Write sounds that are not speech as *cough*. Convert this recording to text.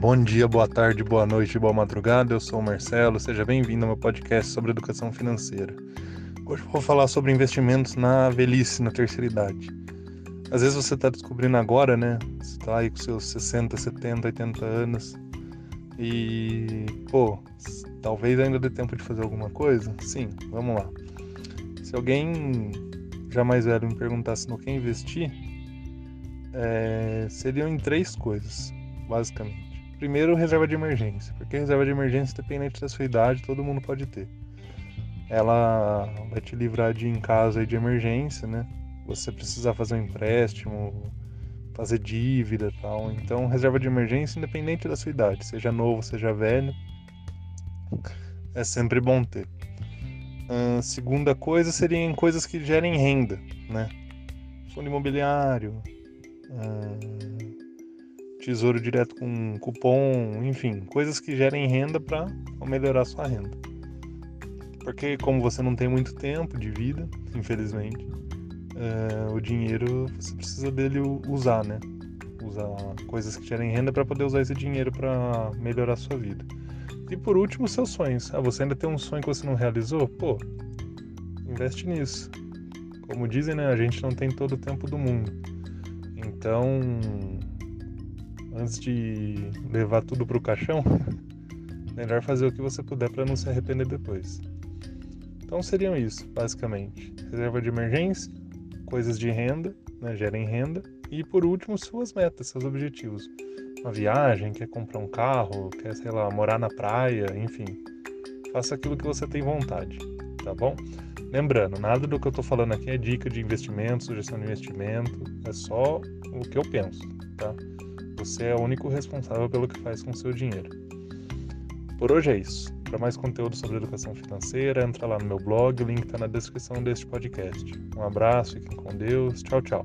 Bom dia, boa tarde, boa noite, boa madrugada. Eu sou o Marcelo. Seja bem-vindo ao meu podcast sobre educação financeira. Hoje vou falar sobre investimentos na velhice, na terceira idade. Às vezes você está descobrindo agora, né? Você está aí com seus 60, 70, 80 anos e, pô, talvez ainda dê tempo de fazer alguma coisa. Sim, vamos lá. Se alguém já mais velho me perguntasse no que investir, é, seriam em três coisas, basicamente. Primeiro, reserva de emergência, porque reserva de emergência, independente da sua idade, todo mundo pode ter. Ela vai te livrar de em casa de emergência, né? Você precisar fazer um empréstimo, fazer dívida e tal. Então, reserva de emergência, independente da sua idade, seja novo, seja velho, é sempre bom ter. Uh, segunda coisa seriam coisas que gerem renda, né? Fundo imobiliário, tesouro direto com cupom, enfim, coisas que gerem renda para melhorar sua renda. Porque como você não tem muito tempo de vida, infelizmente, é, o dinheiro você precisa dele usar, né? Usar coisas que gerem renda para poder usar esse dinheiro para melhorar sua vida. E por último, seus sonhos. Ah, você ainda tem um sonho que você não realizou? Pô, investe nisso. Como dizem, né? A gente não tem todo o tempo do mundo. Então, antes de levar tudo pro caixão, *laughs* melhor fazer o que você puder para não se arrepender depois. Então seriam isso, basicamente: reserva de emergência, coisas de renda, né, gerem renda, e por último, suas metas, seus objetivos. Uma viagem, quer comprar um carro, quer, sei lá, morar na praia, enfim. Faça aquilo que você tem vontade, tá bom? Lembrando, nada do que eu estou falando aqui é dica de investimento, sugestão de investimento, é só o que eu penso, tá? Você é o único responsável pelo que faz com seu dinheiro. Por hoje é isso. Para mais conteúdo sobre educação financeira, entra lá no meu blog, o link está na descrição deste podcast. Um abraço, fiquem com Deus. Tchau, tchau.